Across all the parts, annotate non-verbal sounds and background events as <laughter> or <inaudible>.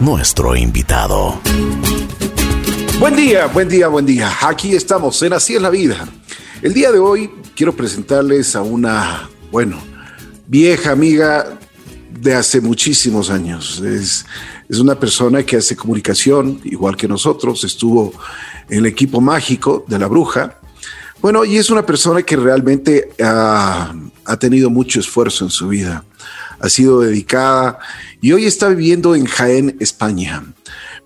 nuestro invitado. Buen día, buen día, buen día. Aquí estamos en Así es la vida. El día de hoy quiero presentarles a una, bueno, vieja amiga de hace muchísimos años. Es, es una persona que hace comunicación, igual que nosotros, estuvo en el equipo mágico de la bruja. Bueno, y es una persona que realmente ha, ha tenido mucho esfuerzo en su vida, ha sido dedicada y hoy está viviendo en Jaén, España.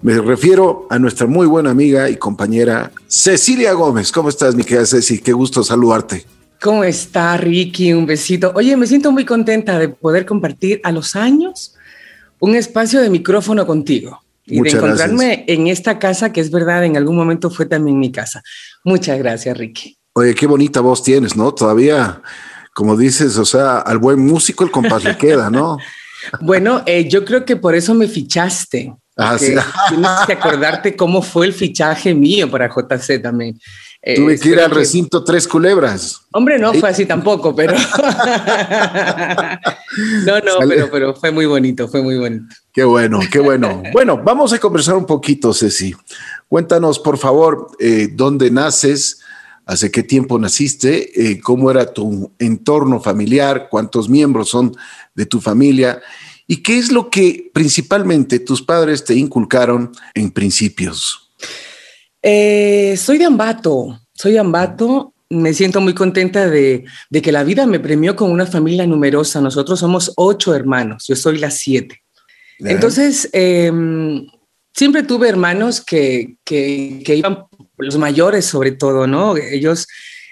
Me refiero a nuestra muy buena amiga y compañera Cecilia Gómez. ¿Cómo estás, mi querida Ceci? Qué gusto saludarte. ¿Cómo está, Ricky? Un besito. Oye, me siento muy contenta de poder compartir a los años un espacio de micrófono contigo y de encontrarme en esta casa que es verdad, en algún momento fue también mi casa. Muchas gracias, Ricky. Oye, qué bonita voz tienes, ¿no? Todavía, como dices, o sea, al buen músico el compás le queda, ¿no? <laughs> bueno, eh, yo creo que por eso me fichaste. Ah, sí. <laughs> Tienes que acordarte cómo fue el fichaje mío para JC también. Tuve que ir al recinto Tres Culebras. Hombre, no fue así tampoco, pero. <laughs> no, no, pero, pero fue muy bonito, fue muy bonito. Qué bueno, qué bueno. bueno, vamos a conversar un poquito, Ceci. Cuéntanos, por favor, eh, dónde naces, hace qué tiempo naciste, eh, cómo era tu entorno familiar, cuántos miembros son de tu familia y qué es lo que principalmente tus padres te inculcaron en principios. Eh, soy de Ambato, soy de Ambato. Me siento muy contenta de, que la vida me premió con una familia numerosa. Nosotros somos ocho hermanos, yo soy la siete. Entonces, em, siempre tuve hermanos que, que, que, iban, los mayores sobre todo, ¿no? Ellos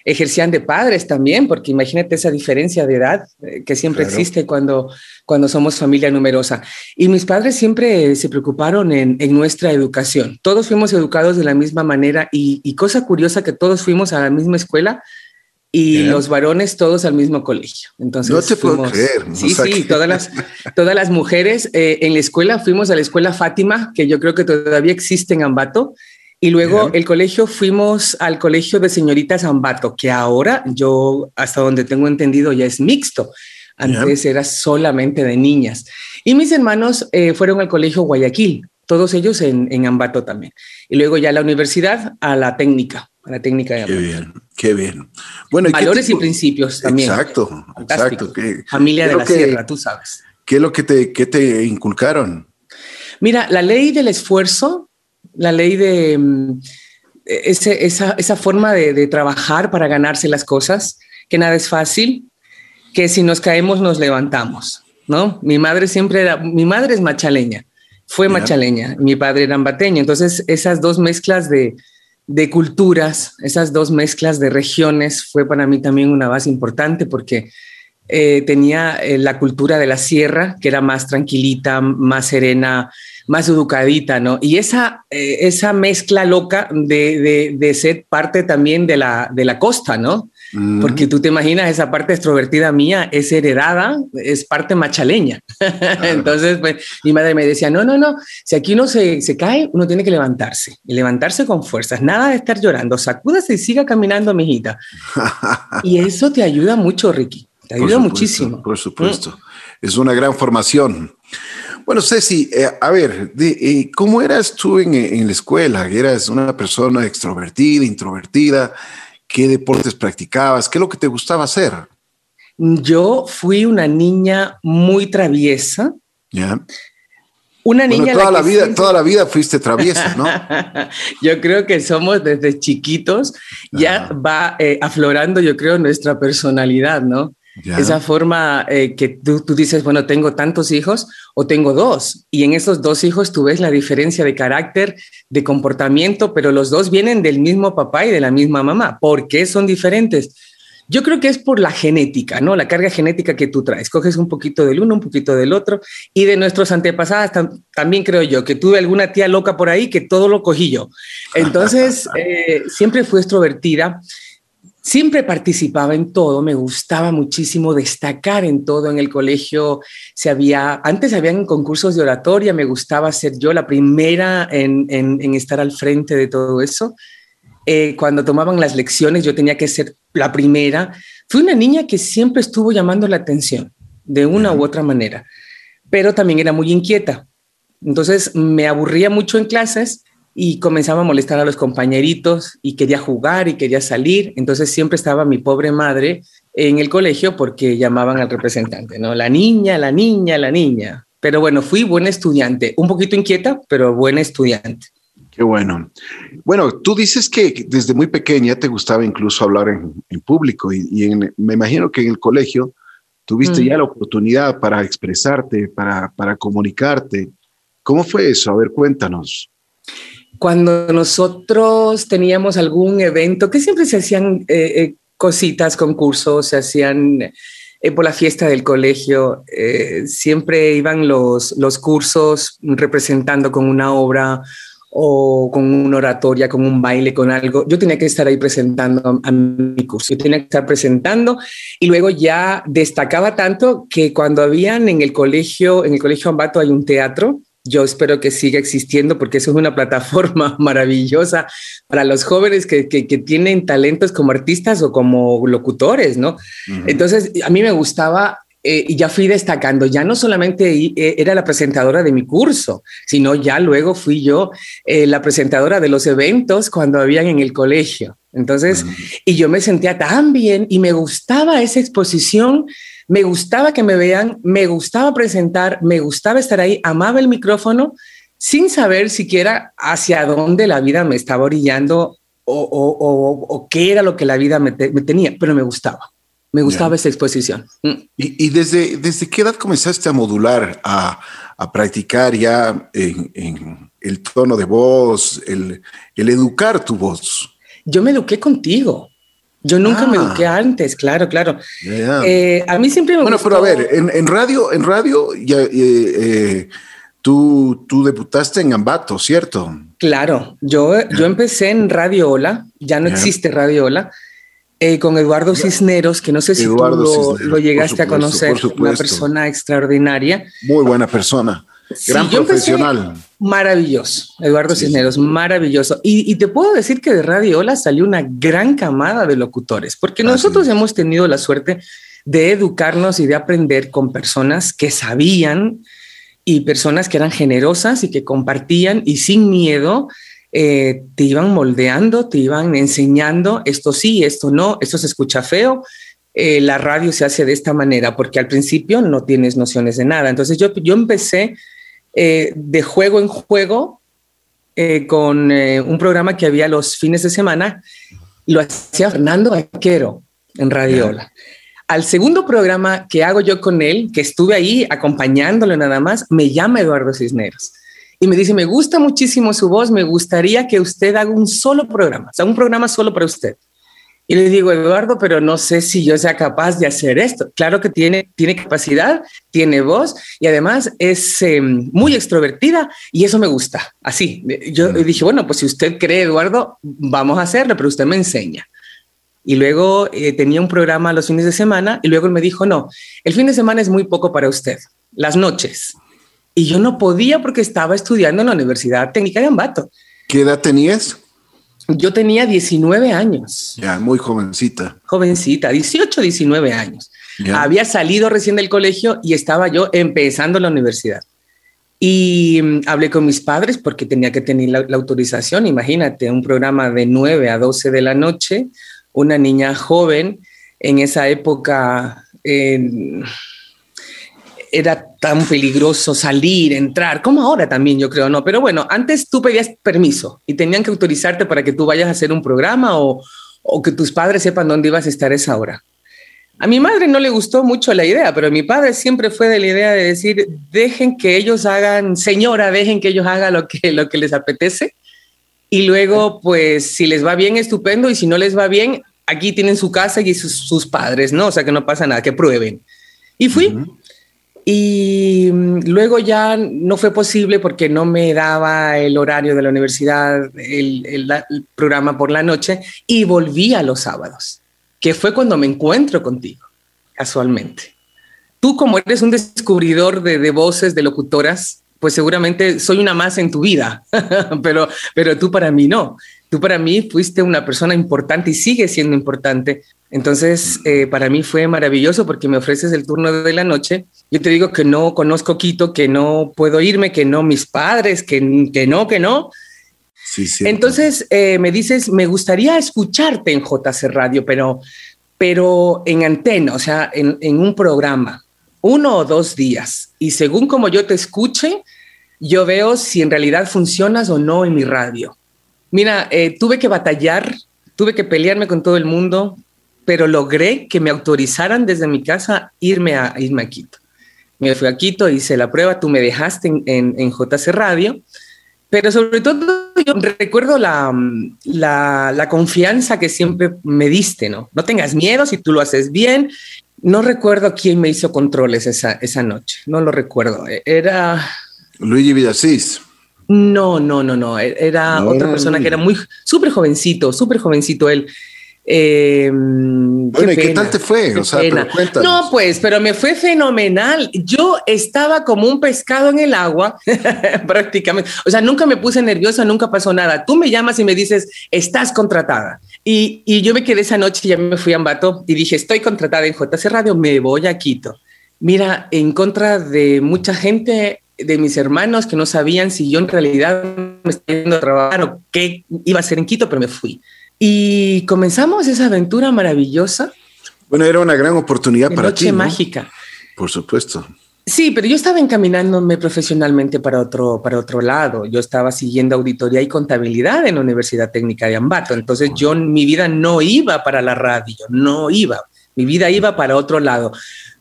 ejercían de padres también, porque imagínate esa diferencia de edad eh, que siempre existe cuando, cuando somos familia numerosa. Y mis padres siempre se preocuparon en, en nuestra educación. Todos fuimos educados de la misma manera y, cosa curiosa que todos fuimos a la misma escuela y los varones todos al mismo colegio. Entonces, no te puedo creer. Sí, sí, todas las, <laughs> todas las mujeres eh, en la escuela fuimos a la escuela Fátima, que yo creo que todavía existe en Ambato, y luego el colegio fuimos al colegio de señoritas Ambato, que ahora yo, hasta donde tengo entendido, ya es mixto. Antes era solamente de niñas. Y mis hermanos eh, fueron al colegio Guayaquil, todos ellos en, en, Ambato también. Y luego ya a la universidad, a la técnica, a la técnica de Ambato. Qué bien, qué bien. Bueno, Valores y principios también. Exacto, exacto. Familia de la sierra, tú sabes. ¿Qué es lo que te, qué te inculcaron? Mira, la ley del esfuerzo la ley de mm, esa, forma de, trabajar para ganarse las cosas, que nada es fácil, que si nos caemos nos levantamos, ¿no? Mi madre siempre era, mi madre es machaleña, fue machaleña, mi padre era ambateño, entonces esas dos mezclas de, culturas, esas dos mezclas de regiones fue para mí también una base importante porque eh, tenía eh, la cultura de la sierra, que era más tranquilita, más serena, más educadita, ¿no? Y esa, eh, esa mezcla loca de, de, ser parte también de la, de la costa, ¿no? Porque tú te imaginas, esa parte extrovertida mía es heredada, es parte machaleña. <laughs> Entonces, pues, mi madre me decía, no, no, no, si aquí uno se, se, cae, uno tiene que levantarse y levantarse con fuerzas, nada de estar llorando, sacúdase y siga caminando, mijita. <laughs> y eso te ayuda mucho, Ricky, te ayuda muchísimo. Por supuesto, mm. es una gran formación. Bueno, Ceci, eh, a ver, eh, ¿cómo eras tú en, la escuela? ¿Eras una persona extrovertida, introvertida? ¿Qué deportes practicabas? ¿Qué es lo que te gustaba hacer? Yo fui una niña muy traviesa. Ya. Una niña. toda la, vida, toda la vida fuiste traviesa, ¿no? <laughs> yo creo que somos desde chiquitos, ya va eh, aflorando, yo creo, nuestra personalidad, ¿no? Esa forma eh, que tú, tú, dices, bueno, tengo tantos hijos o tengo dos, y en esos dos hijos tú ves la diferencia de carácter, de comportamiento, pero los dos vienen del mismo papá y de la misma mamá. ¿Por qué son diferentes? Yo creo que es por la genética, ¿no? La carga genética que tú traes. Coges un poquito del uno, un poquito del otro, y de nuestros antepasados también creo yo que tuve alguna tía loca por ahí que todo lo cogí yo. Entonces, <laughs> eh, siempre fui extrovertida Siempre participaba en todo, me gustaba muchísimo destacar en todo en el colegio. Se había, antes habían concursos de oratoria, me gustaba ser yo la primera en, estar al frente de todo eso. Eh, cuando tomaban las lecciones yo tenía que ser la primera. Fui una niña que siempre estuvo llamando la atención de una u otra manera. pero también era muy inquieta. Entonces me aburría mucho en clases y comenzaba a molestar a los compañeritos y quería jugar y quería salir. Entonces siempre estaba mi pobre madre en el colegio porque llamaban al representante, ¿no? La niña, la niña, la niña. Pero bueno, fui buena estudiante, un poquito inquieta, pero buena estudiante. Qué bueno. Bueno, tú dices que desde muy pequeña te gustaba incluso hablar en, público y, me imagino que en el colegio tuviste mm. ya la oportunidad para expresarte, para, para comunicarte. ¿Cómo fue eso? A ver, cuéntanos. Cuando nosotros teníamos algún evento, que siempre se hacían eh, eh, cositas, concursos, se hacían eh, por la fiesta del colegio, siempre iban los, los cursos representando con una obra o con una oratoria, con un baile, con algo. Yo tenía que estar ahí presentando a mi curso, yo tenía que estar presentando y luego ya destacaba tanto que cuando habían en el colegio, en el colegio Ambato hay un teatro yo espero que siga existiendo porque eso es una <laughs> plataforma maravillosa para los jóvenes que, que, tienen talentos como artistas o como locutores, ¿no? Entonces, a mí me gustaba eh, y ya fui destacando, ya no solamente eh, era la presentadora de mi curso, sino ya luego fui yo eh, la presentadora de los eventos cuando habían en el colegio. Entonces, y yo me sentía tan bien y me gustaba esa exposición me gustaba que me vean, me gustaba presentar, me gustaba estar ahí, amaba el micrófono sin saber siquiera hacia dónde la vida me estaba orillando o, qué era lo que la vida me, tenía, pero me gustaba. Me gustaba esa exposición. Mm. ¿Y, desde, desde qué edad comenzaste a modular, a, practicar ya en, el tono de voz, el, el educar tu voz? Yo me eduqué contigo. Yo nunca me eduqué ah. antes, claro, claro. Eh, a mí siempre me Bueno, pero a ver, en, radio, en radio ya, eh, eh, tú, tú debutaste en Ambato, ¿cierto? Claro, yo, yo empecé en Radio Hola, ya no existe Radio Hola, con Eduardo Cisneros, que no sé si tú lo, llegaste a conocer, una persona extraordinaria. Muy buena persona. Gran profesional. Maravilloso, Eduardo Cisneros, maravilloso. Y, te puedo decir que de Radio Hola salió una gran camada de locutores, porque nosotros hemos tenido la suerte de educarnos y de aprender con personas que sabían y personas que eran generosas y que compartían y sin miedo eh, te iban moldeando, te iban enseñando esto sí, esto no, esto se escucha feo, eh, la radio se hace de esta manera, porque al principio no tienes nociones de nada. Entonces yo, yo empecé eh, de juego en juego eh, con eh, un programa que había los fines de semana. Lo hacía Fernando Vaquero en Radiola. Al segundo programa que hago yo con él, que estuve ahí acompañándolo nada más, me llama Eduardo Cisneros y me dice, me gusta muchísimo su voz, me gustaría que usted haga un solo programa, o sea, un programa solo para usted. Y le digo, Eduardo, pero no sé si yo sea capaz de hacer esto. Claro que tiene, tiene capacidad, tiene voz y además es em, muy extrovertida y eso me gusta. Así, yo dije, bueno, pues si usted cree, Eduardo, vamos a hacerlo, pero usted me enseña. Y luego eh, tenía un programa los fines de semana y luego él me dijo, no, el fin de semana es muy poco para usted, las noches. Y yo no podía porque estaba estudiando en la Universidad Técnica de Ambato. ¿Qué edad tenías? Yo tenía 19 años. Ya, muy jovencita. Jovencita, 18, 19 años. Había salido recién del colegio y estaba yo empezando la universidad. Y mm, hablé con mis padres porque tenía que tener la, autorización. Imagínate, un programa de 9 a 12 de la noche, una niña joven en esa época era tan peligroso salir, entrar, como ahora también yo creo, ¿no? Pero bueno, antes tú pedías permiso y tenían que autorizarte para que tú vayas a hacer un programa o, o que tus padres sepan dónde ibas a estar esa hora. A mi madre no le gustó mucho la idea, pero mi padre siempre fue de la idea de decir, dejen que ellos hagan, señora, dejen que ellos hagan lo que, lo que les apetece. Y luego, pues, si les va bien, estupendo, y si no les va bien, aquí tienen su casa y sus, padres, ¿no? O sea, que no pasa nada, que prueben. Y fui. Y mm, luego ya no fue posible porque no me daba el horario de la universidad, el, programa por la noche, y volví a los sábados, que fue cuando me encuentro contigo, casualmente. Tú como eres un descubridor de, voces, de locutoras, pues seguramente soy una más en tu vida, <laughs> pero, pero tú para mí no. Tú para mí fuiste una persona importante y sigue siendo importante Entonces, eh, para mí fue maravilloso porque me ofreces el turno de la noche. Yo te digo que no conozco Quito, que no puedo irme, que no mis padres, que, que no, que no. Sí, sí. Entonces eh, me dices, me gustaría escucharte en JC Radio, pero, pero en antena, o sea, en, en un programa, uno o dos días. Y según como yo te escuche, yo veo si en realidad funcionas o no en mi radio. Mira, eh, tuve que batallar, tuve que pelearme con todo el mundo, pero logré que me autorizaran desde mi casa irme a, irme a Quito. Me fui a Quito, hice la prueba, tú me dejaste en, en, JC Radio, pero sobre todo yo recuerdo la, la, la, confianza que siempre me diste, ¿no? No tengas miedo si tú lo haces bien. No recuerdo quién me hizo controles esa, esa noche, no lo recuerdo. Era... Luigi Villasís. No, no, no, no. Era otra persona que era muy súper jovencito, súper jovencito él. Eh, bueno, ¿y qué tal te fue? O sea, no, pues, pero me fue fenomenal. Yo estaba como un pescado en el agua, <laughs> prácticamente. O sea, nunca me puse nerviosa, nunca pasó nada. Tú me llamas y me dices, estás contratada. Y, y yo me quedé esa noche, ya me fui a Ambato y dije, estoy contratada en JC Radio, me voy a Quito. Mira, en contra de mucha gente, de mis hermanos que no sabían si yo en realidad me estaba yendo a trabajar o qué iba a hacer en Quito, pero me fui. Y comenzamos esa aventura maravillosa. Bueno, era una gran oportunidad para noche ti. Noche mágica. Por supuesto. Sí, pero yo estaba encaminándome profesionalmente para otro, para otro lado. Yo estaba siguiendo auditoría y contabilidad en la Universidad Técnica de Ambato. Entonces yo, mi vida no iba para la radio, no iba. Mi vida iba para otro lado.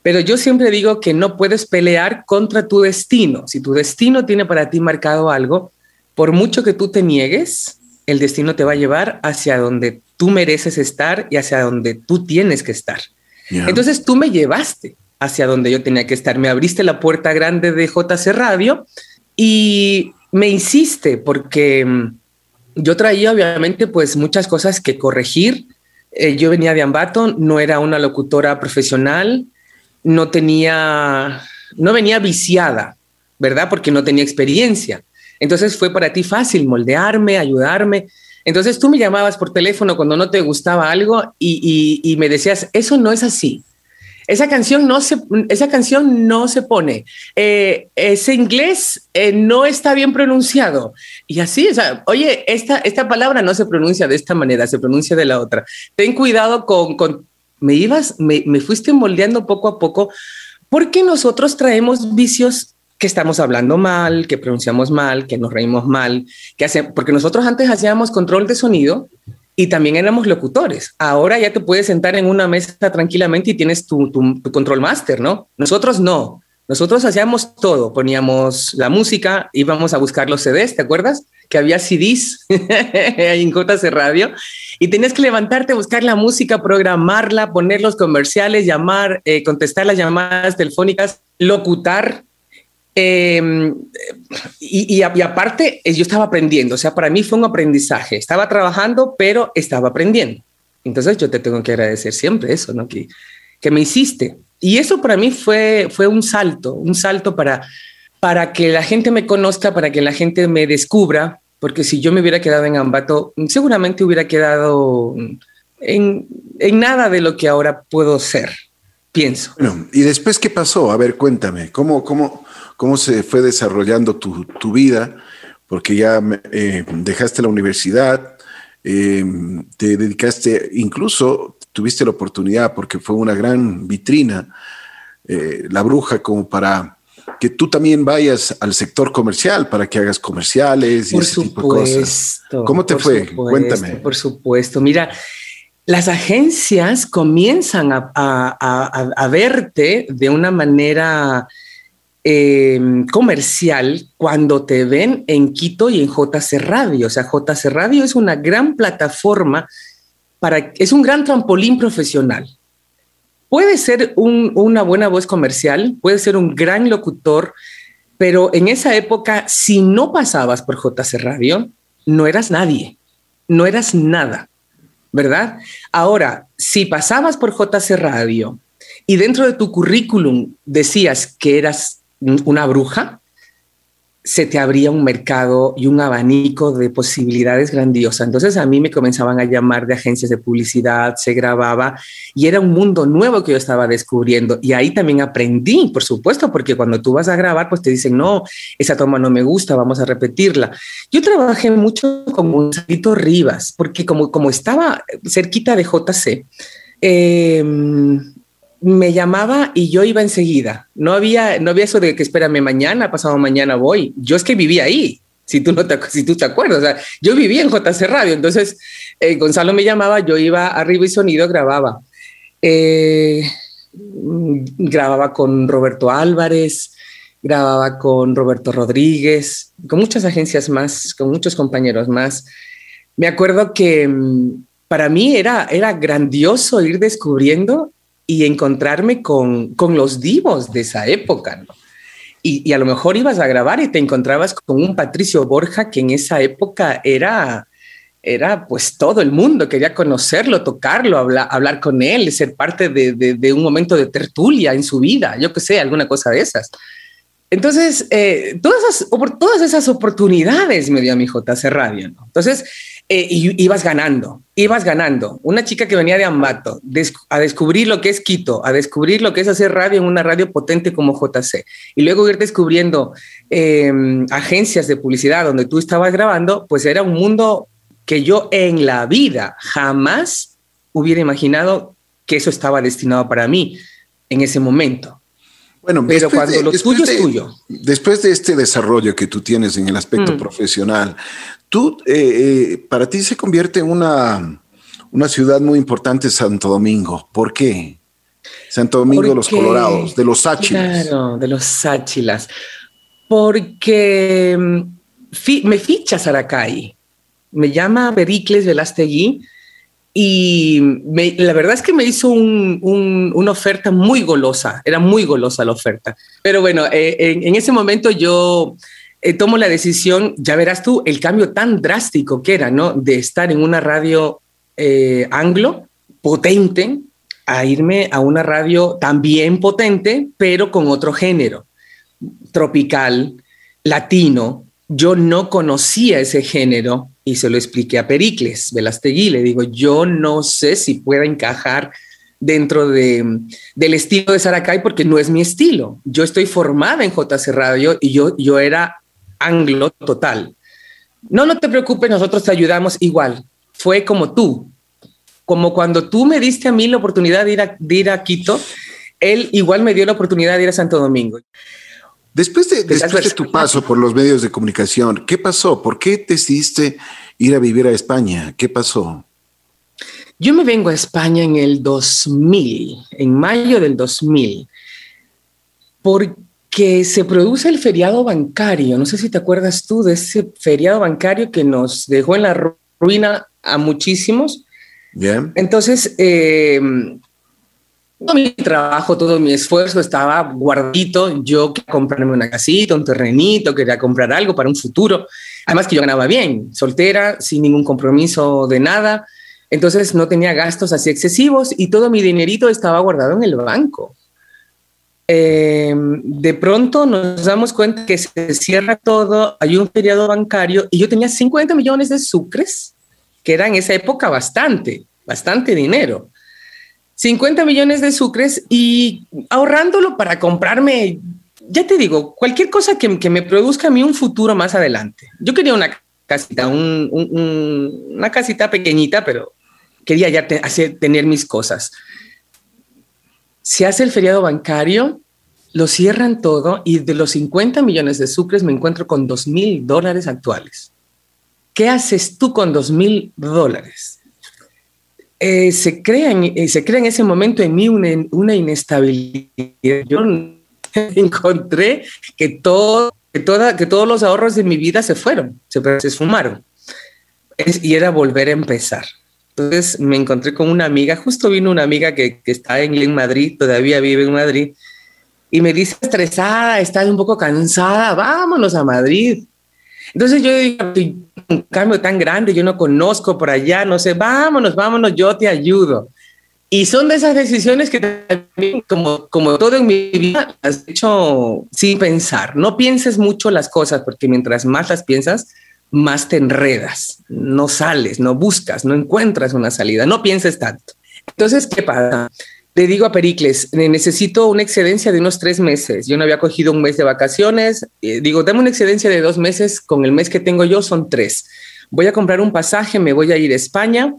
Pero yo siempre digo que no puedes pelear contra tu destino. Si tu destino tiene para ti marcado algo, por mucho que tú te niegues, el destino te va a llevar hacia donde tú mereces estar y hacia donde tú tienes que estar. Entonces tú me llevaste hacia donde yo tenía que estar, me abriste la puerta grande de JC Radio y me hiciste porque mm, yo traía obviamente pues muchas cosas que corregir. Eh, yo venía de Ambato, no era una locutora profesional, no tenía, no venía viciada, ¿verdad? Porque no tenía experiencia. Entonces fue para ti fácil moldearme, ayudarme. Entonces tú me llamabas por teléfono cuando no te gustaba algo y, me decías, eso no es así. Esa canción no se, esa canción no se pone. Eh, ese inglés eh, no está bien pronunciado. Y así, o sea, oye, esta, esta palabra no se pronuncia de esta manera, se pronuncia de la otra. Ten cuidado con, con me ibas, me, me fuiste moldeando poco a poco, porque nosotros traemos vicios que estamos hablando mal, que pronunciamos mal, que nos reímos mal, que hace, porque nosotros antes hacíamos control de sonido y también éramos locutores. Ahora ya te puedes sentar en una mesa tranquilamente y tienes tu, control master, ¿no? Nosotros no. Nosotros hacíamos todo, poníamos la música, íbamos a buscar los CDs, ¿te acuerdas? Que había CDs <laughs> en de Radio y tenías que levantarte, buscar la música, programarla, poner los comerciales, llamar, eh, contestar las llamadas telefónicas, locutar, Em, y, aparte, eh, yo estaba aprendiendo, o sea, para mí fue un aprendizaje. Estaba trabajando, pero estaba aprendiendo. Entonces yo te tengo que agradecer siempre eso, ¿no? Que, que me hiciste. Y eso para mí fue, fue un salto, un salto para, para que la gente me conozca, para que la gente me descubra, porque si yo me hubiera quedado en Ambato, seguramente hubiera quedado en, en nada de lo que ahora puedo ser, pienso. Bueno, ¿y después qué pasó? A ver, cuéntame, ¿cómo, cómo, cómo se fue desarrollando tu, vida, porque ya eh, dejaste la universidad, eh, te dedicaste, incluso tuviste la oportunidad, porque fue una gran vitrina, eh, la bruja, como para que tú también vayas al sector comercial para que hagas comerciales y ese tipo de cosas. ¿Cómo te fue? Cuéntame. Por supuesto. Mira, las agencias comienzan a, a, verte de una manera Em, comercial cuando te ven en Quito y en JC Radio. O sea, JC Radio es una gran plataforma para, es un gran trampolín profesional. Puede ser una buena voz comercial, puede ser un gran locutor, pero en esa época, si no pasabas por JC Radio, no eras nadie, no eras nada, ¿verdad? Ahora, si pasabas por JC Radio y dentro de tu currículum decías que eras una bruja, se te abría un mercado y un abanico de posibilidades grandiosas. Entonces a mí me comenzaban a llamar de agencias de publicidad, se grababa y era un mundo nuevo que yo estaba descubriendo. Y ahí también aprendí, por supuesto, porque cuando tú vas a grabar, pues te dicen, no, esa toma no me gusta, vamos a repetirla. Yo trabajé mucho con Gonzalito Rivas, porque como, como estaba cerquita de JC, eh, me llamaba y yo iba enseguida. No había, no había eso de que espérame mañana, pasado mañana voy. Yo es que vivía ahí. Si tú no te, si tú te acuerdas, yo vivía en JC Radio, entonces eh, Gonzalo me llamaba, yo iba arriba y sonido, grababa. Eh, grababa con Roberto Álvarez, grababa con Roberto Rodríguez, con muchas agencias más, con muchos compañeros más. Me acuerdo que mm, para mí era, era grandioso ir descubriendo y encontrarme con, con los divos de esa época. Y, y, a lo mejor ibas a grabar y te encontrabas con un Patricio Borja que en esa época era, era pues todo el mundo, quería conocerlo, tocarlo, hablar, hablar con él, ser parte de, de, un momento de tertulia en su vida, yo que sé, alguna cosa de esas. Entonces, eh, todas, esas, todas esas oportunidades me dio a mi JC Radio. Entonces, eh, y ibas ganando, ibas ganando. Una chica que venía de Ambato des a descubrir lo que es Quito, a descubrir lo que es hacer radio en una radio potente como JC, y luego ir descubriendo eh, agencias de publicidad donde tú estabas grabando, pues era un mundo que yo en la vida jamás hubiera imaginado que eso estaba destinado para mí en ese momento. Bueno, pero cuando de, lo tuyo de, es tuyo. Después de este desarrollo que tú tienes en el aspecto mm. profesional, tú, eh, eh, para ti se convierte en una, una ciudad muy importante Santo Domingo. ¿Por qué? Santo Domingo de los Colorados, de los Sáchilas. Claro, de los Sáchilas. Porque mm, fi, me ficha Saracay, me llama Pericles Velastegui y me, la verdad es que me hizo un, un, una oferta muy golosa, era muy golosa la oferta. Pero bueno, eh, en, en, ese momento yo eh, tomo la decisión, ya verás tú, el cambio tan drástico que era, ¿no? De estar en una radio eh, anglo potente a irme a una radio también potente, pero con otro género, tropical, latino. Yo no conocía ese género y se lo expliqué a Pericles Velastegui. Le digo, yo no sé si pueda encajar dentro de, del estilo de Saracay porque no es mi estilo. Yo estoy formada en JC Radio y yo, yo era anglo total. No, no te preocupes, nosotros te ayudamos igual. Fue como tú, como cuando tú me diste a mí la oportunidad de ir a, de ir a Quito, él igual me dio la oportunidad de ir a Santo Domingo. Después de, después de tu paso por los medios de comunicación, ¿qué pasó? ¿Por qué decidiste ir a vivir a España? ¿Qué pasó? Yo me vengo a España en el 2000, en mayo del 2000, porque se produce el feriado bancario. No sé si te acuerdas tú de ese feriado bancario que nos dejó en la ruina a muchísimos. Bien. Entonces, eh, todo mi trabajo, todo mi esfuerzo estaba guardito. Yo quería comprarme una casita, un terrenito, quería comprar algo para un futuro. Además que yo ganaba bien, soltera, sin ningún compromiso de nada. Entonces no tenía gastos así excesivos y todo mi dinerito estaba guardado en el banco. Eh, de pronto nos damos cuenta que se cierra todo, hay un feriado bancario y yo tenía 50 millones de sucres, que era en esa época bastante, bastante dinero. 50 millones de sucres y ahorrándolo para comprarme, ya te digo, cualquier cosa que, que me produzca a mí un futuro más adelante. Yo quería una casita, un, un, una casita pequeñita, pero quería ya hacer, tener mis cosas. Se hace el feriado bancario, lo cierran todo y de los 50 millones de sucres me encuentro con 2 mil dólares actuales. ¿Qué haces tú con 2 mil dólares? Eh, se, crea en, eh, se crea ese momento en mí una, una inestabilidad. Yo <laughs> encontré que, todo, que, toda, que todos los ahorros de mi vida se fueron, se, se esfumaron. Es, y era volver a empezar. Entonces me encontré con una amiga, justo vino una amiga que, que está en, Madrid, todavía vive en Madrid, y me dice estresada, estás un poco cansada, vámonos a Madrid. Entonces yo digo, un cambio tan grande, yo no conozco por allá, no sé, vámonos, vámonos, yo te ayudo. Y son de esas decisiones que también, como, como todo en mi vida, has hecho sin pensar. No pienses mucho las cosas, porque mientras más las piensas, más te enredas. No sales, no buscas, no encuentras una salida. No pienses tanto. Entonces, ¿qué pasa? Le digo a Pericles, necesito una excedencia de unos tres meses. Yo no había cogido un mes de vacaciones. Eh, digo, dame una excedencia de dos meses. Con el mes que tengo yo son tres. Voy a comprar un pasaje, me voy a ir a España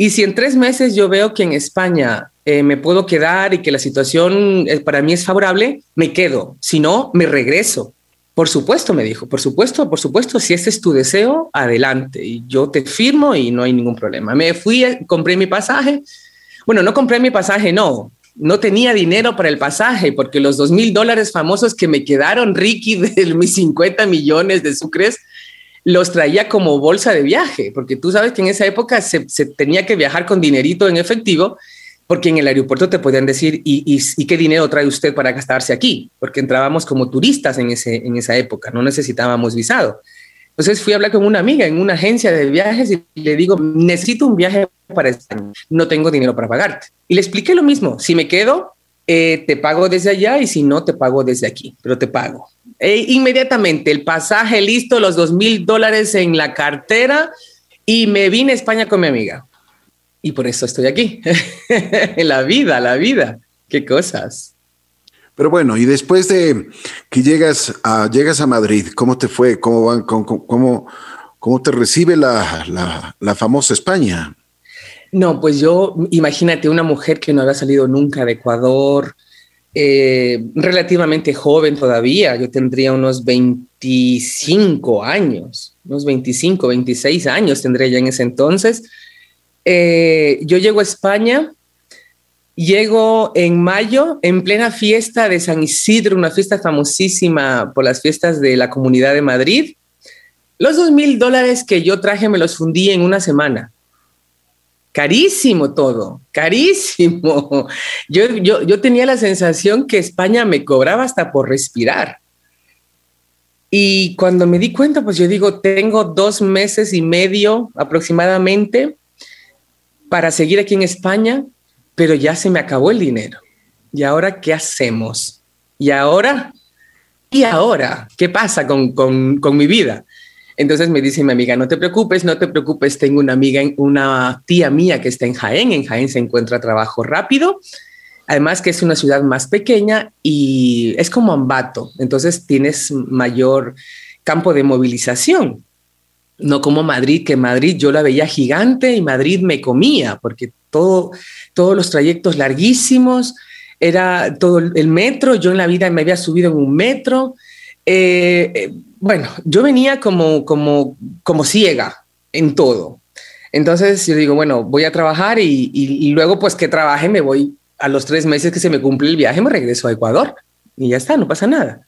y si en tres meses yo veo que en España eh, me puedo quedar y que la situación eh, para mí es favorable, me quedo. Si no, me regreso. Por supuesto, me dijo, por supuesto, por supuesto, si ese es tu deseo, adelante. Y yo te firmo y no hay ningún problema. Me fui, eh, compré mi pasaje. Bueno, no compré mi pasaje, no. No tenía dinero para el pasaje porque los dos mil dólares famosos que me quedaron, Ricky, <laughs> de mis 50 millones de sucres, los traía como bolsa de viaje, porque tú sabes que en esa época se, tenía que viajar con dinerito en efectivo, porque en el aeropuerto te podían decir, ¿y, qué dinero trae usted para gastarse aquí? Porque entrábamos como turistas en, ese, en esa época, no necesitábamos visado. Entonces fui a hablar con una amiga en una agencia de viajes y le digo, necesito un viaje para España, no tengo dinero para pagarte. Y le expliqué lo mismo, si me quedo, eh, te pago desde allá y si no, te pago desde aquí, pero te pago. E inmediatamente el pasaje listo, los dos mil dólares en la cartera y me vine a España con mi amiga. Y por eso estoy aquí. <laughs> la vida, la vida. Qué cosas. Pero bueno, y después de que llegas a, llegas a Madrid, ¿cómo te fue? ¿Cómo, van, cómo, cómo, te recibe la, la famosa España? No, pues yo, imagínate, una mujer que no había salido nunca de Ecuador, eh, relativamente joven todavía, yo tendría unos 25 años, unos 25, 26 años tendría ya en ese entonces. Eh, yo llego a España, llego en mayo, en plena fiesta de San Isidro, una fiesta famosísima por las fiestas de la Comunidad de Madrid. Los dos mil dólares que yo traje me los fundí en una semana carísimo todo, carísimo. <laughs> Yo, yo, tenía la sensación que España me cobraba hasta por respirar. Y cuando me di cuenta, pues yo digo, tengo dos meses y medio aproximadamente para seguir aquí en España, pero ya se me acabó el dinero. ¿Y ahora qué hacemos? ¿Y ahora? ¿Y ahora? ¿Qué pasa con, con, con mi vida? Entonces me dice mi amiga, no te preocupes, no te preocupes, tengo una amiga, una tía mía que está en Jaén, en Jaén se encuentra trabajo rápido, además que es una ciudad más pequeña y es como Ambato, entonces tienes mayor campo de movilización, no como Madrid, que Madrid yo la veía gigante y Madrid me comía, porque todo, todos los trayectos larguísimos, era todo el metro, yo en la vida me había subido en un metro, eh, eh, bueno, yo venía como, como, como ciega en todo. Entonces yo digo, bueno, voy a trabajar y, luego pues que trabaje me voy a los tres meses que se me cumple el viaje, me regreso a Ecuador y ya está, no pasa nada.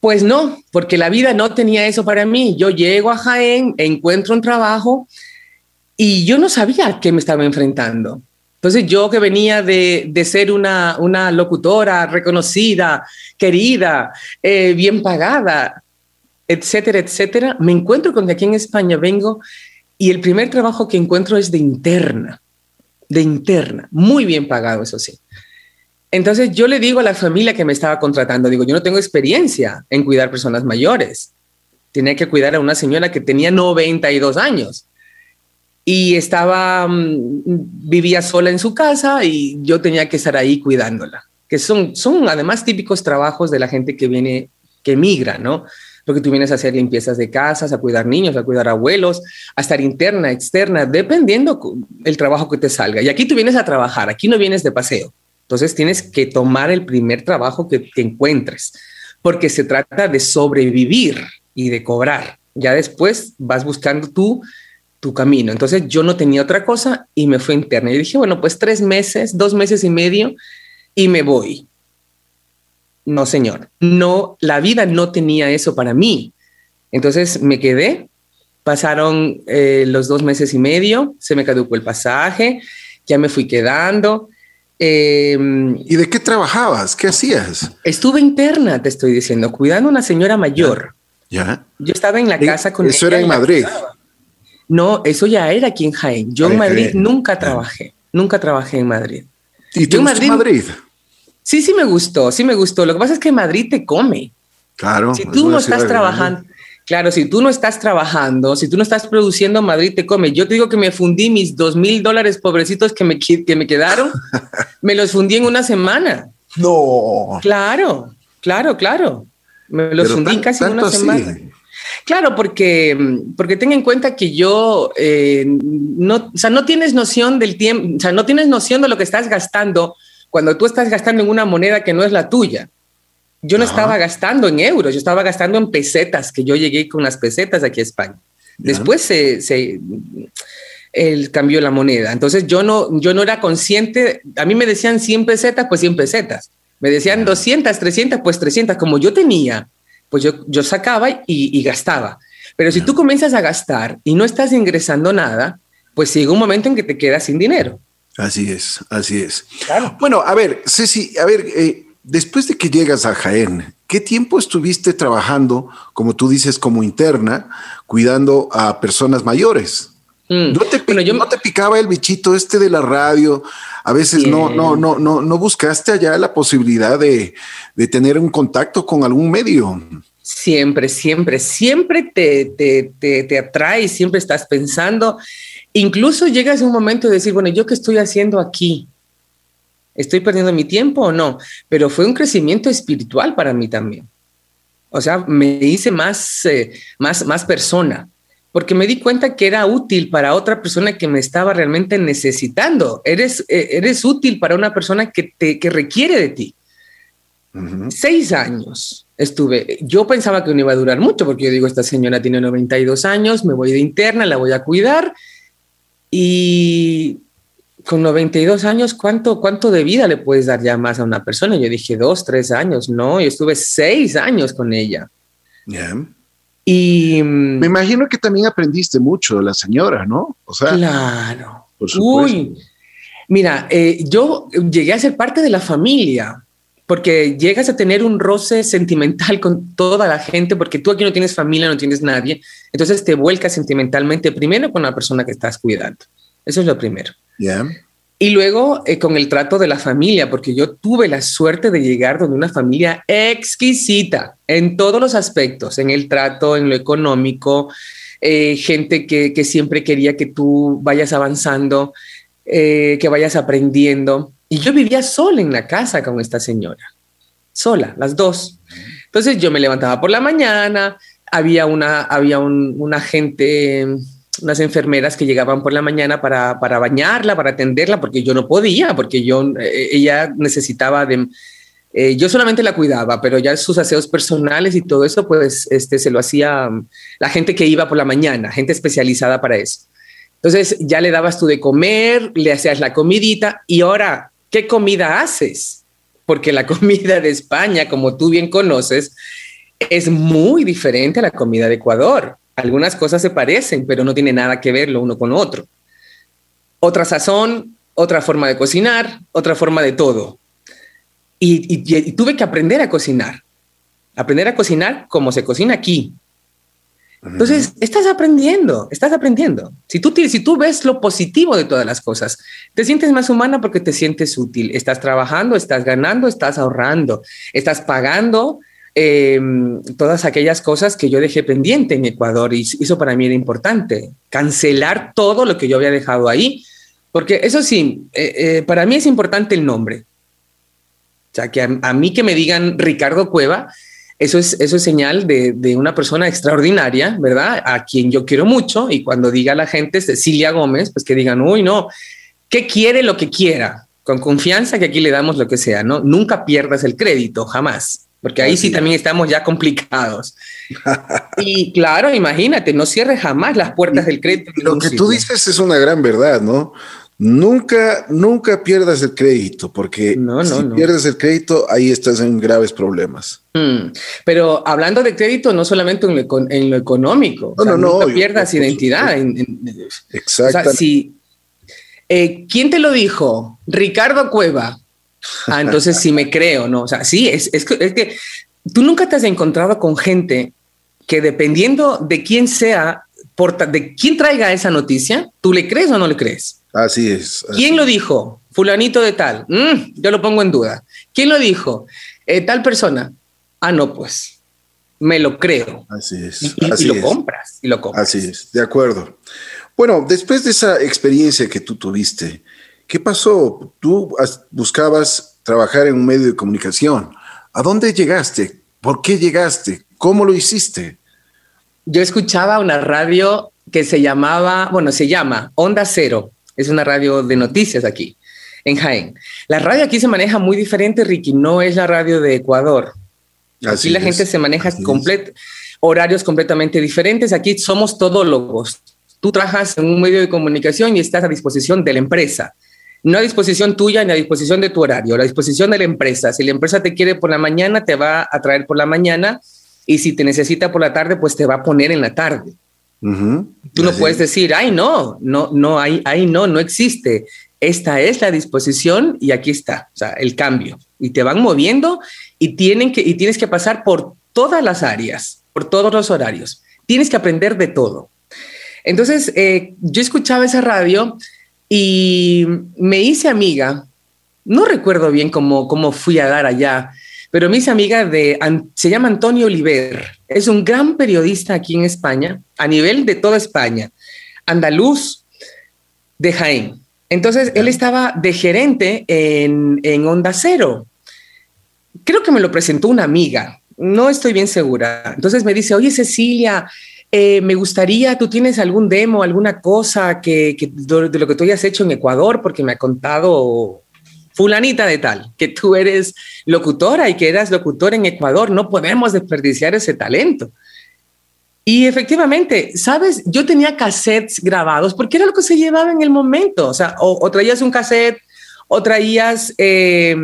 Pues no, porque la vida no tenía eso para mí. Yo llego a Jaén, encuentro un trabajo y yo no sabía a qué me estaba enfrentando. Entonces yo que venía de, de ser una, una, locutora reconocida, querida, eh, bien pagada, etcétera, etcétera, me encuentro con que aquí en España vengo y el primer trabajo que encuentro es de interna, de interna, muy bien pagado, eso sí. Entonces yo le digo a la familia que me estaba contratando, digo, yo no tengo experiencia en cuidar personas mayores. Tenía que cuidar a una señora que tenía 92 años y estaba, mm, vivía sola en su casa y yo tenía que estar ahí cuidándola, que son, son además típicos trabajos de la gente que viene, que migra, ¿no? porque tú vienes a hacer limpiezas de casas, a cuidar niños, a cuidar abuelos, a estar interna, externa, dependiendo el trabajo que te salga. Y aquí tú vienes a trabajar, aquí no vienes de paseo. Entonces tienes que tomar el primer trabajo que, te encuentres, porque se trata de sobrevivir y de cobrar. Ya después vas buscando tú tu camino. Entonces yo no tenía otra cosa y me fui interna. Y dije, bueno, pues tres meses, dos meses y medio y me voy. No, señor. No, la vida no tenía eso para mí. Entonces me quedé, pasaron eh, los dos meses y medio, se me caducó el pasaje, ya me fui quedando. Em, ¿Y de qué trabajabas? ¿Qué hacías? Estuve interna, te estoy diciendo, cuidando a una señora mayor. Ya. Yo estaba en la casa con Eso era en Madrid. No, eso ya era aquí en Jaén. Yo en Madrid nunca trabajé, nunca trabajé en Madrid. ¿Y te gustó Madrid, Sí, sí me gustó, sí me gustó. Lo que pasa es que Madrid te come. Claro. Si tú no estás trabajando, claro, si tú no estás trabajando, si tú no estás produciendo, Madrid te come. Yo te digo que me fundí mis dos mil dólares pobrecitos que me, que me quedaron, <laughs> me los fundí en una semana. No. Claro, claro, claro. Me los fundí casi en una semana. Claro, porque, porque ten en cuenta que yo eh, no, o sea, no tienes noción del tiempo, o sea, no tienes noción de lo que estás gastando cuando tú estás gastando en una moneda que no es la tuya. Yo no estaba gastando en euros, yo estaba gastando en pesetas, que yo llegué con las pesetas aquí a España. Después se, se el cambió la moneda. Entonces yo no, yo no era consciente, a mí me decían 100 pesetas, pues 100 pesetas. Me decían 200, 300, pues 300. Como yo tenía, pues yo, yo sacaba y, gastaba. Pero si tú comienzas a gastar y no estás ingresando nada, pues llega un momento en que te quedas sin dinero. Así es, así es. Bueno, a ver, Ceci, a ver, eh, después de que llegas a Jaén, ¿qué tiempo estuviste trabajando, como tú dices, como interna, cuidando a personas mayores? Mm. ¿No, te, yo... ¿No te picaba el bichito este de la radio? A veces no, no, no, no, no buscaste allá la posibilidad de, de tener un contacto con algún medio. Siempre, siempre, siempre te, te, te, te atrae, siempre estás pensando Incluso llegas a un momento de decir, bueno, ¿yo qué estoy haciendo aquí? ¿Estoy perdiendo mi tiempo o no? Pero fue un crecimiento espiritual para mí también. O sea, me hice más, eh, más, más persona, porque me di cuenta que era útil para otra persona que me estaba realmente necesitando. Eres, eh, eres útil para una persona que, te, que requiere de ti. Seis años estuve. Yo pensaba que no iba a durar mucho, porque yo digo, esta señora tiene 92 años, me voy de interna, la voy a cuidar y con 92 años, ¿cuánto, ¿cuánto de vida le puedes dar ya más a una persona? Yo dije dos, tres años, no, yo estuve seis años con ella. Y me imagino que también aprendiste mucho de la señora, ¿no? O sea, claro. Uy, mira, eh, yo llegué a ser parte de la familia porque llegas a tener un roce sentimental con toda la gente, porque tú aquí no tienes familia, no tienes nadie, entonces te vuelcas sentimentalmente primero con la persona que estás cuidando. Eso es lo primero. Y luego eh, con el trato de la familia, porque yo tuve la suerte de llegar donde una familia exquisita en todos los aspectos, en el trato, en lo económico, eh, gente que, siempre quería que tú vayas avanzando, eh, que vayas aprendiendo. Y yo vivía sola en la casa con esta señora, sola, las dos. Entonces yo me levantaba por la mañana, había una, había una gente, unas enfermeras que llegaban por la mañana para, para, bañarla, para atenderla, porque yo no podía, porque yo, eh, ella necesitaba de... Eh, yo solamente la cuidaba, pero ya sus aseos personales y todo eso, pues este, se lo hacía la gente que iba por la mañana, gente especializada para eso. Entonces ya le dabas tú de comer, le hacías la comidita y ahora ¿qué comida haces? Porque la <laughs> comida de España, como tú bien conoces, es muy diferente a la comida de Ecuador. Algunas cosas se parecen, pero no tiene nada que ver lo uno con otro. Otra sazón, otra forma de cocinar, otra forma de todo. Y, tuve que aprender a cocinar. Aprender a cocinar como se cocina aquí, entonces, estás aprendiendo, estás aprendiendo. Si tú, si tú ves lo positivo de todas las cosas, te sientes más humana porque te sientes útil. Estás trabajando, estás ganando, estás ahorrando, estás pagando em, todas aquellas cosas que yo dejé pendiente en Ecuador y eso para mí era importante. Cancelar todo lo que yo había dejado ahí, porque eso sí, eh, eh, para mí es importante el nombre. O sea, que a mí que me digan Ricardo Cueva, eso es, eso es señal de, de, una persona extraordinaria, ¿verdad? A quien yo quiero mucho y cuando diga la gente Cecilia Gómez, pues que digan, uy, no, ¿qué quiere lo que quiera? Con confianza que aquí le damos lo que sea, ¿no? Nunca pierdas el crédito, jamás, porque ahí sí también estamos ya complicados. <laughs> y claro, imagínate, no cierres jamás las puertas del crédito. Lo que tú dices es una gran verdad, ¿no? Nunca, nunca pierdas el crédito, porque si pierdes el crédito, ahí estás en graves problemas. Hmm. Pero hablando de crédito, no solamente en lo, económico, no, no, pierdas identidad. Exacto. Eh, ¿Quién te lo dijo? Ricardo Cueva. Ah, entonces sí me creo, ¿no? O sea, sí, es, es, es que tú nunca te has encontrado con gente que dependiendo de quién sea, de quién traiga esa noticia, tú le crees o no le crees. Así es. ¿Quién lo dijo? Fulanito de tal. Mm, yo lo pongo en duda. ¿Quién lo dijo? Eh, tal persona. Ah, no, pues. Me lo creo. Así es. Y, y así lo es. compras. Y lo compras. Así es, de acuerdo. Bueno, después de esa experiencia que tú tuviste, ¿qué pasó? Tú as- buscabas trabajar en un medio de comunicación. ¿A dónde llegaste? ¿Por qué llegaste? ¿Cómo lo hiciste? Yo escuchaba una radio que se llamaba, bueno, se llama Onda Cero. Es una radio de noticias aquí, en Jaén. La radio aquí se maneja muy diferente, Ricky. No es la radio de Ecuador. Así Aquí la es, gente se maneja complet horarios completamente diferentes. Aquí somos todólogos. Tú trabajas en un medio de comunicación y estás a disposición de la empresa. No a disposición tuya ni a disposición de tu horario, a la disposición de la empresa. Si la empresa te quiere por la mañana, te va a traer por la mañana y si te necesita por la tarde, pues te va a poner en la tarde. Tú no Así puedes es. decir, ay, no, no, no, ahí, ahí no, no existe. Esta es la disposición y aquí está, o sea, el cambio. Y te van moviendo y, tienen que, y tienes que pasar por todas las áreas, por todos los horarios. Tienes que aprender de todo. Entonces, eh, yo escuchaba esa radio y me hice amiga. No recuerdo bien cómo, cómo fui a dar allá, pero me hice amiga de, se llama Antonio Oliver. Es un gran periodista aquí en España, a nivel de toda España, andaluz de Jaén. Entonces, él estaba de gerente en, en Onda Cero. Creo que me lo presentó una amiga, no estoy bien segura. Entonces me dice, oye Cecilia, eh, me gustaría, tú tienes algún demo, alguna cosa que, de, lo que tú hayas hecho en Ecuador, porque me ha contado fulanita de tal, que tú eres locutora y que eras locutor en Ecuador, no podemos desperdiciar ese talento. Y efectivamente, sabes, yo tenía cassettes grabados porque era lo que se llevaba en el momento. O traías un cassette o traías eh,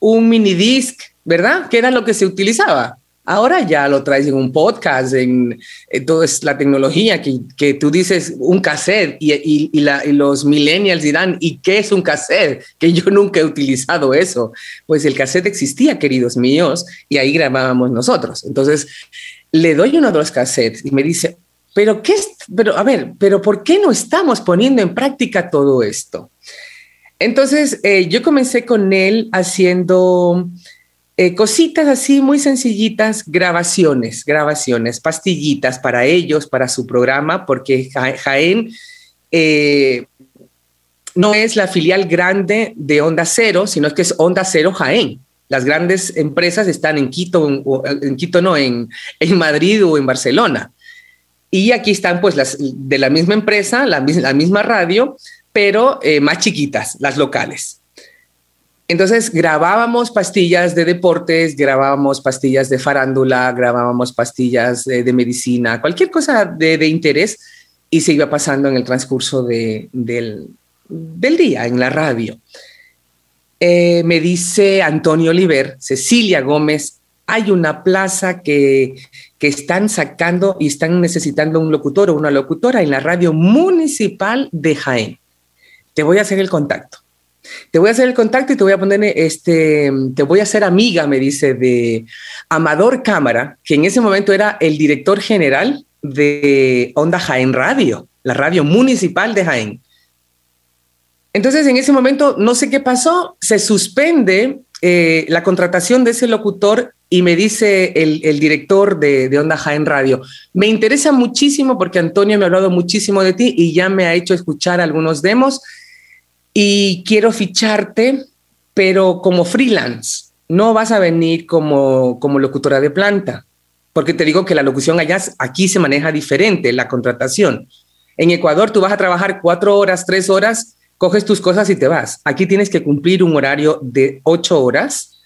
un mini disc, ¿verdad? Que era lo que se utilizaba. Ahora ya lo traes en un podcast, en, en toda es la tecnología que, que, tú dices un cassette y, y, los millennials dirán, ¿y qué es un cassette? <laughs> Que yo nunca he utilizado eso. Pues el cassette existía, queridos míos, y ahí grabábamos nosotros. Entonces, le doy uno de los cassettes y me dice, pero qué, es? pero a ver, pero ¿por qué no estamos poniendo en práctica todo esto? Entonces, eh, yo comencé con él haciendo eh, cositas así muy sencillitas, grabaciones, grabaciones, pastillitas para ellos, para su programa, porque ja Jaén eh, no es la filial grande de Onda Cero, sino que es Onda Cero Jaén. Las grandes empresas están en Quito, en, Quito no, en, en, Madrid o en Barcelona. Y aquí están pues las de la misma empresa, la, la misma radio, pero eh, más chiquitas, las locales. Entonces grabábamos pastillas de deportes, grabábamos pastillas de farándula, grabábamos pastillas de, medicina, cualquier cosa de, interés y se iba pasando en el transcurso de, del, del día en la radio. Eh, me dice Antonio Oliver, Cecilia Gómez, hay una plaza que, que, están sacando y están necesitando un locutor o una locutora en la radio municipal de Jaén. Te voy a hacer el contacto. Te voy a hacer el contacto y te voy a poner, este, te voy a hacer amiga, me dice, de Amador Cámara, que en ese momento era el director general de Onda Jaén Radio, la radio municipal de Jaén. Entonces, en ese momento, no sé qué pasó, se suspende eh, la contratación de ese locutor y me dice el, director de, de, Onda Jaén Radio, me interesa muchísimo porque Antonio me ha hablado muchísimo de ti y ya me ha hecho escuchar algunos demos y quiero ficharte, pero como freelance, no vas a venir como, como locutora de planta, porque te digo que la locución allá, aquí se maneja diferente, la contratación. En Ecuador tú vas a trabajar cuatro horas, tres horas, coges tus cosas y te vas. Aquí tienes que cumplir un horario de ocho horas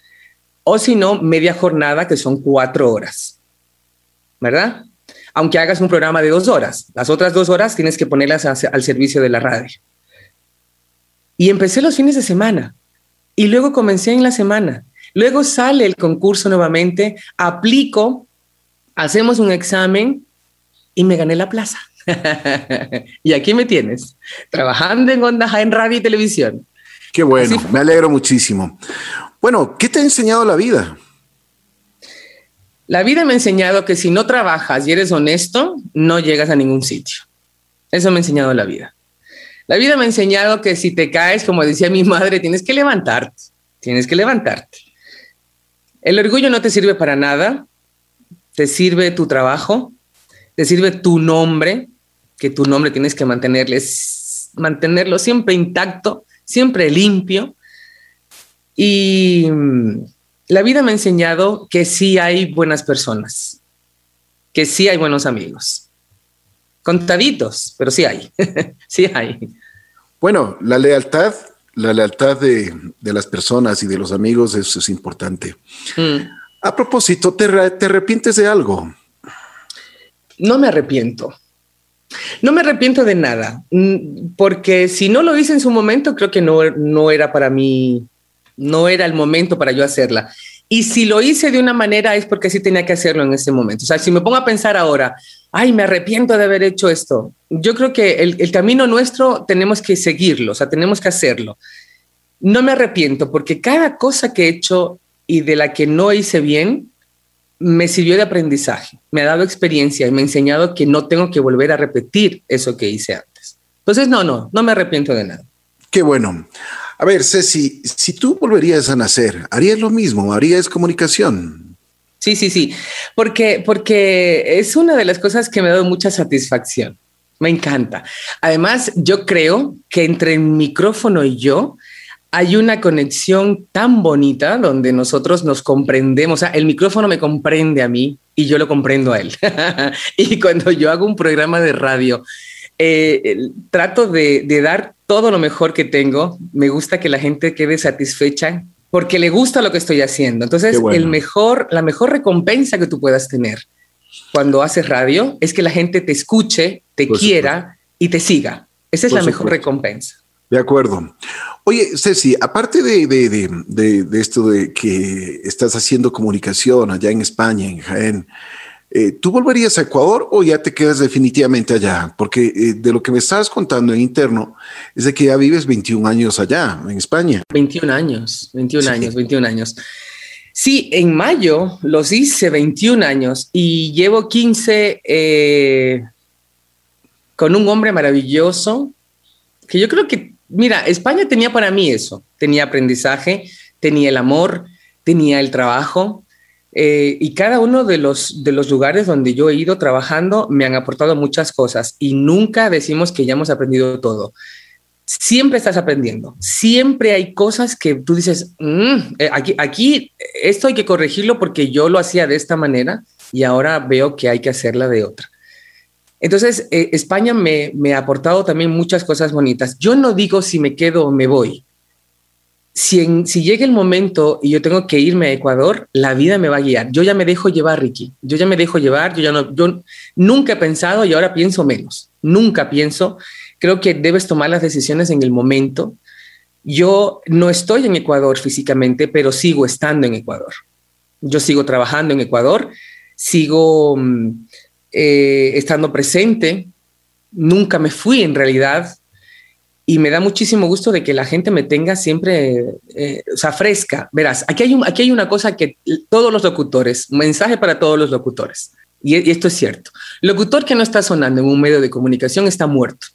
o si no, media jornada, que son cuatro horas. ¿Verdad? Aunque hagas un programa de dos horas, las otras dos horas tienes que ponerlas al servicio de la radio. Y empecé los fines de semana y luego comencé en la semana. Luego sale el concurso nuevamente, aplico, hacemos un examen y me gané la plaza. <laughs> y aquí me tienes, trabajando en Onda en radio y televisión. Qué bueno, me alegro muchísimo. Bueno, ¿qué te ha enseñado la vida? La vida me ha enseñado que si no trabajas y eres honesto, no llegas a ningún sitio. Eso me ha enseñado la vida. La vida me ha enseñado que si te caes, como decía mi madre, tienes que levantarte, tienes que levantarte. El orgullo no te sirve para nada, te sirve tu trabajo, te sirve tu nombre, que tu nombre tienes que mantenerlo siempre intacto, siempre limpio. Y mm, la vida me ha enseñado que sí hay buenas personas, que sí hay buenos amigos. Contaditos, pero sí hay, <laughs> sí hay. Bueno, la lealtad, la lealtad de, las personas y de los amigos, eso es importante. Mm. A propósito, ¿te, ¿te arrepientes de algo? No me arrepiento. No me arrepiento de nada, mm, porque si no lo hice en su momento, creo que no, no era para mí, no era el momento para yo hacerla. Y si lo hice de una manera es porque sí tenía que hacerlo en ese momento. O sea, si me pongo a pensar ahora, ay, me arrepiento de haber hecho esto, yo creo que el, el camino nuestro tenemos que seguirlo, o sea, tenemos que hacerlo. No me arrepiento porque cada cosa que he hecho y de la que no hice bien, me sirvió de aprendizaje, me ha dado experiencia y me ha enseñado que no tengo que volver a repetir eso que hice antes. Entonces, no, no, no me arrepiento de nada. Qué bueno. A ver, Ceci, si tú volverías a nacer, ¿harías lo mismo? ¿Harías comunicación? Sí, sí, sí, porque, porque es una de las cosas que me ha dado mucha satisfacción. Me encanta. Además, yo creo que entre el micrófono y yo hay una conexión tan bonita donde nosotros nos comprendemos. O sea, el micrófono me comprende a mí y yo lo comprendo a él. <laughs> y cuando yo hago un programa de radio, eh, trato de, dar todo lo mejor que tengo. Me gusta que la gente quede satisfecha porque le gusta lo que estoy haciendo. Entonces, el mejor, la mejor recompensa que tú puedas tener cuando haces radio es que la gente te escuche, te quiera y te siga. Esa es la mejor recompensa. De acuerdo. Oye, Ceci, aparte de, esto de que estás haciendo comunicación allá en España, en Jaén, eh, ¿tú volverías a Ecuador o ya te quedas definitivamente allá? Porque eh, de lo que me estabas contando en interno es de que ya vives 21 años allá, en España. 21 años, 21 años, 21 años. Sí, en mayo los hice 21 años y llevo 15 eh, con un hombre maravilloso que yo creo que Mira, España tenía para mí eso, tenía aprendizaje, tenía el amor, tenía el trabajo, eh, y cada uno de los, de los lugares donde yo he ido trabajando me han aportado muchas cosas y nunca decimos que ya hemos aprendido todo. Siempre estás aprendiendo, siempre hay cosas que tú dices, mm, eh, aquí, aquí esto hay que corregirlo porque yo lo hacía de esta manera y ahora veo que hay que hacerla de otra. Entonces, eh, España me, ha aportado también muchas cosas bonitas. Yo no digo si me quedo o me voy. Si, llega el momento y yo tengo que irme a Ecuador, la vida me va a guiar. Yo ya me dejo llevar, Ricky. Yo ya me dejo llevar. Yo no, nunca he pensado y ahora pienso menos. Nunca pienso. Creo que debes tomar las decisiones en el momento. Yo no estoy en Ecuador físicamente, pero sigo estando en Ecuador. Yo sigo trabajando en Ecuador, sigo mm, eh, estando presente. Nunca me fui en realidad y me da muchísimo gusto de que la gente me tenga siempre, eh, o sea, fresca. Verás, aquí hay, aquí hay una cosa que todos los locutores, un mensaje para todos los locutores, y, esto es cierto. Locutor que no está sonando en un medio de comunicación está muerto.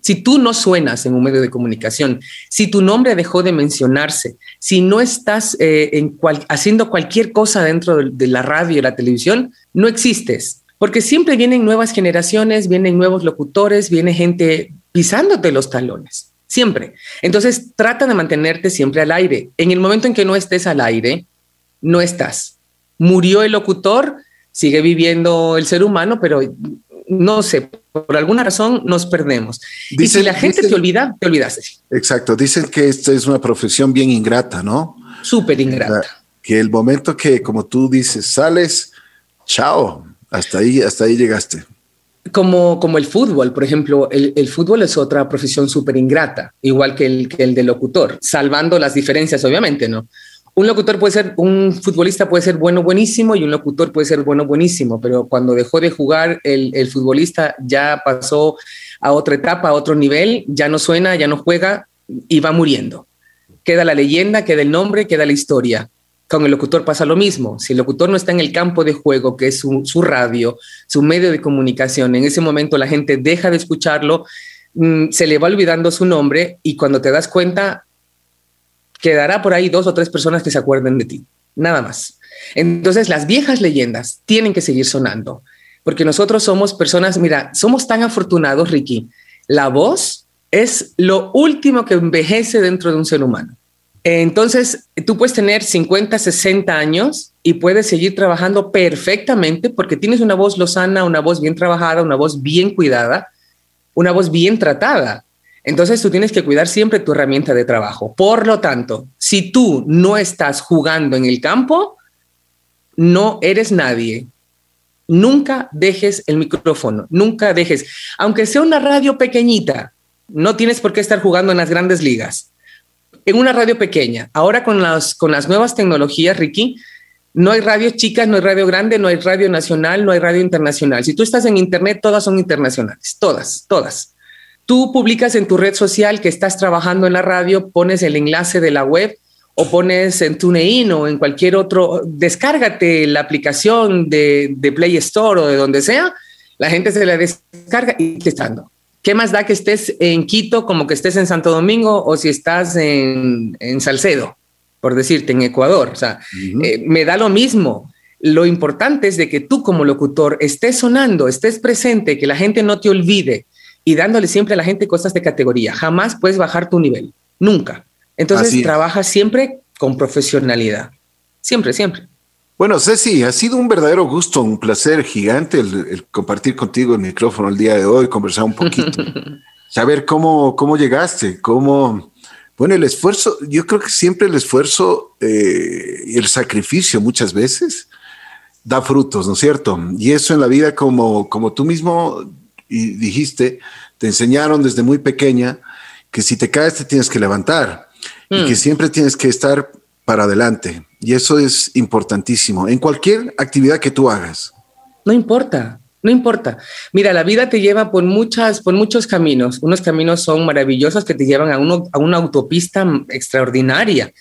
Si tú no suenas en un medio de comunicación, si tu nombre dejó de mencionarse, si no estás eh, en haciendo cualquier cosa dentro de, de, la radio y la televisión, no existes porque siempre vienen nuevas generaciones, vienen nuevos locutores, viene gente pisándote los talones, siempre. Entonces trata de mantenerte siempre al aire. En el momento en que no estés al aire, no estás. Murió el locutor, sigue viviendo el ser humano, pero no sé, por alguna razón nos perdemos. y si la gente te olvida, te olvidaste. Exacto, dicen que esta es una profesión bien ingrata, ¿no? Súper ingrata. Que el momento que, como tú dices, sales, chao, hasta ahí, hasta ahí llegaste. Como, como el fútbol, por ejemplo, el, fútbol es otra profesión súper ingrata, igual que el, que el de locutor, salvando las diferencias, obviamente, ¿no? Un locutor puede ser, un futbolista puede ser bueno, buenísimo, y un locutor puede ser bueno, buenísimo, pero cuando dejó de jugar, el, el futbolista ya pasó a otra etapa, a otro nivel, ya no suena, ya no juega y va muriendo. Queda la leyenda, queda el nombre, queda la historia con el locutor pasa lo mismo. Si el locutor no está en el campo de juego, que es su, radio, su medio de comunicación, en ese momento la gente deja de escucharlo, mm, se le va olvidando su nombre y cuando te das cuenta, quedará por ahí dos o tres personas que se acuerden de ti, nada más. Entonces, las viejas leyendas tienen que seguir sonando, porque nosotros somos personas, mira, somos tan afortunados, Ricky. La voz es lo último que envejece dentro de un ser humano. Entonces, tú puedes tener 50, 60 años y puedes seguir trabajando perfectamente porque tienes una voz lozana, una voz bien trabajada, una voz bien cuidada, una voz bien tratada. Entonces, tú tienes que cuidar siempre tu herramienta de trabajo. Por lo tanto, si tú no estás jugando en el campo, no eres nadie. Nunca dejes el micrófono, nunca dejes, aunque sea una radio pequeñita, no tienes por qué estar jugando en las grandes ligas en una radio pequeña. Ahora con las, con las nuevas tecnologías, Ricky, no hay radio chicas, no hay radio grande, no hay radio nacional, no hay radio internacional. Si tú estás en Internet, todas son internacionales, todas, todas. Tú publicas en tu red social que estás trabajando en la radio, pones el enlace de la web o pones en TuneIn o en cualquier otro, descárgate la aplicación de, de Play Store o de donde sea, la gente se la descarga y te está dando. ¿Qué más da que estés en Quito como que estés en Santo Domingo o si estás en, Salcedo, por decirte, en Ecuador? O sea, eh, me da lo mismo. Lo importante es de que tú como locutor estés sonando, estés presente, que la gente no te olvide y dándole siempre a la gente cosas de categoría. Jamás puedes bajar tu nivel, nunca. Entonces trabaja siempre con profesionalidad. Siempre, siempre. Bueno, Ceci, ha sido un verdadero gusto, un placer gigante el, compartir contigo el micrófono el día de hoy, conversar un poquito, <laughs> saber cómo, cómo llegaste, cómo, bueno, el esfuerzo, yo creo que siempre el esfuerzo eh, y el sacrificio muchas veces da frutos, ¿no es cierto? Y eso en la vida, como, como tú mismo dijiste, te enseñaron desde muy pequeña que si te caes te tienes que levantar y que mm. siempre tienes que estar para adelante. Y eso es importantísimo en cualquier actividad que tú hagas. No importa, no importa. Mira, la vida te lleva por, muchas, por muchos caminos. Unos caminos son maravillosos que te llevan a, una autopista extraordinaria.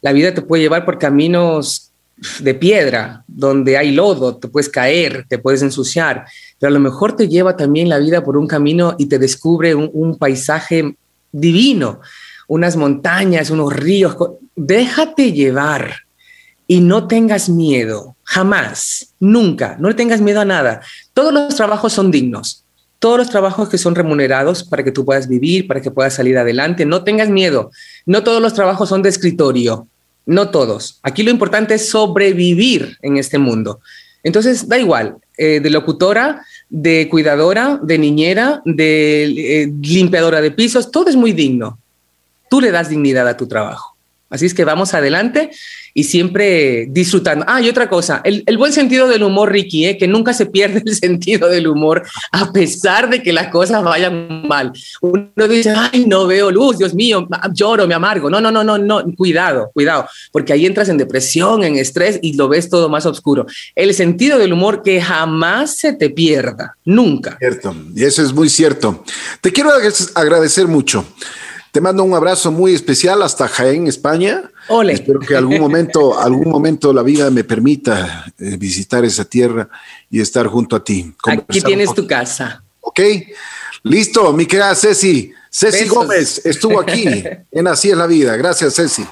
La vida te puede llevar por caminos de piedra, donde hay lodo, te puedes caer, te puedes ensuciar, pero a lo mejor te lleva también la vida por un camino y te descubre un paisaje divino, unas montañas, unos ríos. Déjate llevar y no tengas miedo, jamás, nunca, no le tengas miedo a nada. Todos los trabajos son dignos, todos los trabajos que son remunerados para que tú puedas vivir, para que puedas salir adelante, no tengas miedo. No todos los trabajos son de escritorio, no todos. Aquí lo importante es sobrevivir en este mundo. Entonces, da igual, eh, de locutora, de cuidadora, de niñera, de eh, limpiadora de pisos, todo es muy digno. Tú le das dignidad a tu trabajo. Así es que vamos adelante y siempre disfrutando. Ah, y otra cosa, el, buen sentido del humor, Ricky, ¿eh? que nunca se pierde el <laughs> sentido del humor a pesar de que las cosas vayan mal. Uno dice, ay, no veo luz, Dios mío, lloro, me amargo. No, no, no, no, no, cuidado, cuidado, porque ahí entras en depresión, en estrés y lo ves todo más oscuro. El sentido del humor que jamás se te pierda, nunca. Cierto, y eso es muy cierto. Te quiero agradecer mucho. Te mando un abrazo muy especial hasta Jaén, España. Espero que algún momento, <laughs> algún momento la vida me permita eh, visitar esa tierra y estar junto a ti. Aquí tienes tu casa. Ok, listo, mi querida Ceci. Ceci Gómez estuvo aquí <laughs> en Así es la vida. Gracias, Ceci.